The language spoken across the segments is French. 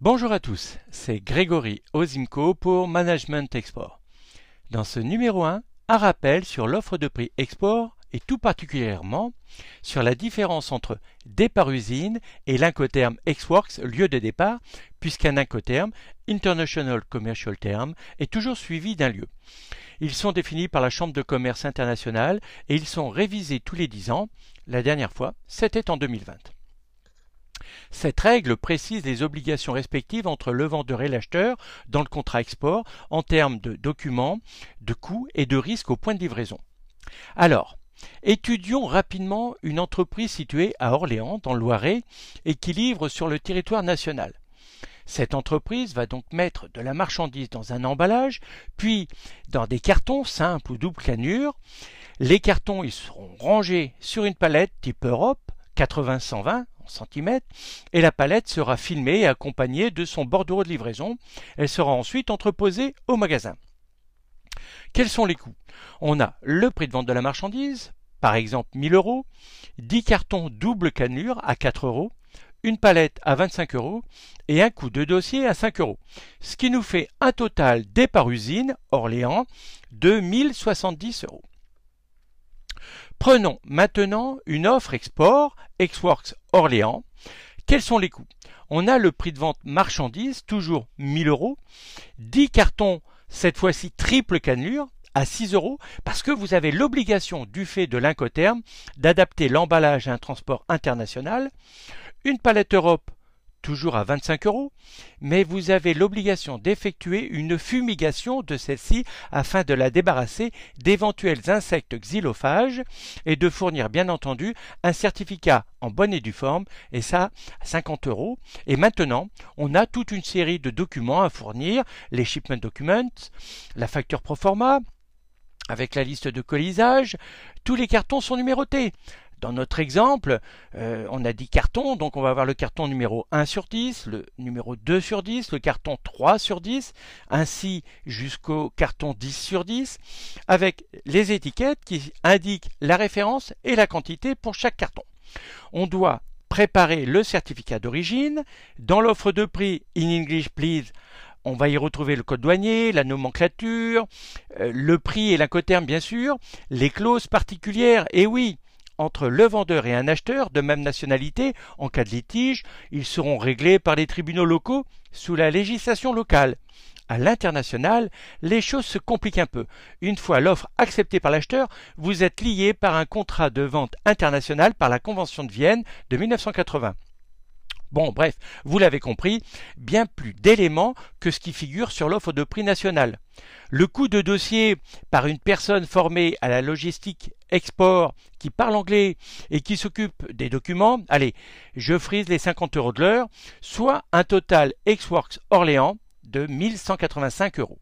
Bonjour à tous, c'est Grégory Ozimco pour Management Export. Dans ce numéro 1, un rappel sur l'offre de prix export et tout particulièrement sur la différence entre départ usine et l'incoterme Xworks lieu de départ, puisqu'un incoterme, International Commercial Term, est toujours suivi d'un lieu. Ils sont définis par la Chambre de commerce internationale et ils sont révisés tous les 10 ans. La dernière fois, c'était en 2020. Cette règle précise les obligations respectives entre le vendeur et l'acheteur dans le contrat export en termes de documents, de coûts et de risques au point de livraison. Alors, étudions rapidement une entreprise située à Orléans, dans le Loiret, et qui livre sur le territoire national. Cette entreprise va donc mettre de la marchandise dans un emballage, puis dans des cartons simples ou double canure. Les cartons ils seront rangés sur une palette type Europe 80-120 et la palette sera filmée et accompagnée de son bordereau de livraison. Elle sera ensuite entreposée au magasin. Quels sont les coûts? On a le prix de vente de la marchandise, par exemple 1000 euros, 10 cartons double canure à 4 euros, une palette à 25 euros et un coût de dossier à 5 euros. Ce qui nous fait un total départ usine, Orléans, de 1070 euros. Prenons maintenant une offre export Xworks Orléans. Quels sont les coûts? On a le prix de vente marchandise, toujours 1000 euros, 10 cartons, cette fois-ci triple cannelure, à 6 euros, parce que vous avez l'obligation, du fait de l'incoterme, d'adapter l'emballage à un transport international. Une palette Europe toujours à 25 euros, mais vous avez l'obligation d'effectuer une fumigation de celle-ci afin de la débarrasser d'éventuels insectes xylophages et de fournir bien entendu un certificat en bonne et due forme, et ça à 50 euros. Et maintenant, on a toute une série de documents à fournir, les shipment documents, la facture pro forma, avec la liste de colisage, tous les cartons sont numérotés. Dans notre exemple, euh, on a 10 cartons, donc on va avoir le carton numéro 1 sur 10, le numéro 2 sur 10, le carton 3 sur 10, ainsi jusqu'au carton 10 sur 10, avec les étiquettes qui indiquent la référence et la quantité pour chaque carton. On doit préparer le certificat d'origine. Dans l'offre de prix In English Please, on va y retrouver le code douanier, la nomenclature, euh, le prix et l'incoterme bien sûr, les clauses particulières, et oui, entre le vendeur et un acheteur de même nationalité, en cas de litige, ils seront réglés par les tribunaux locaux sous la législation locale. À l'international, les choses se compliquent un peu. Une fois l'offre acceptée par l'acheteur, vous êtes lié par un contrat de vente international par la Convention de Vienne de 1980. Bon, bref, vous l'avez compris, bien plus d'éléments que ce qui figure sur l'offre de prix nationale. Le coût de dossier par une personne formée à la logistique export qui parle anglais et qui s'occupe des documents, allez, je frise les 50 euros de l'heure, soit un total Xworks Orléans de 1185 euros.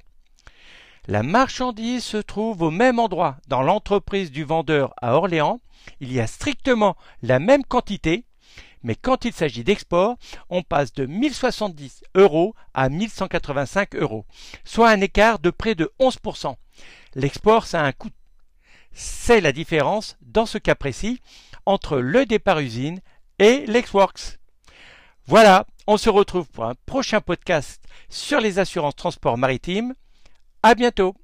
La marchandise se trouve au même endroit dans l'entreprise du vendeur à Orléans. Il y a strictement la même quantité, mais quand il s'agit d'export, on passe de 1070 euros à 1185 euros, soit un écart de près de 11%. L'export, ça a un coût. C'est la différence, dans ce cas précis, entre le départ usine et l'Exworks. Voilà, on se retrouve pour un prochain podcast sur les assurances transport maritime. À bientôt!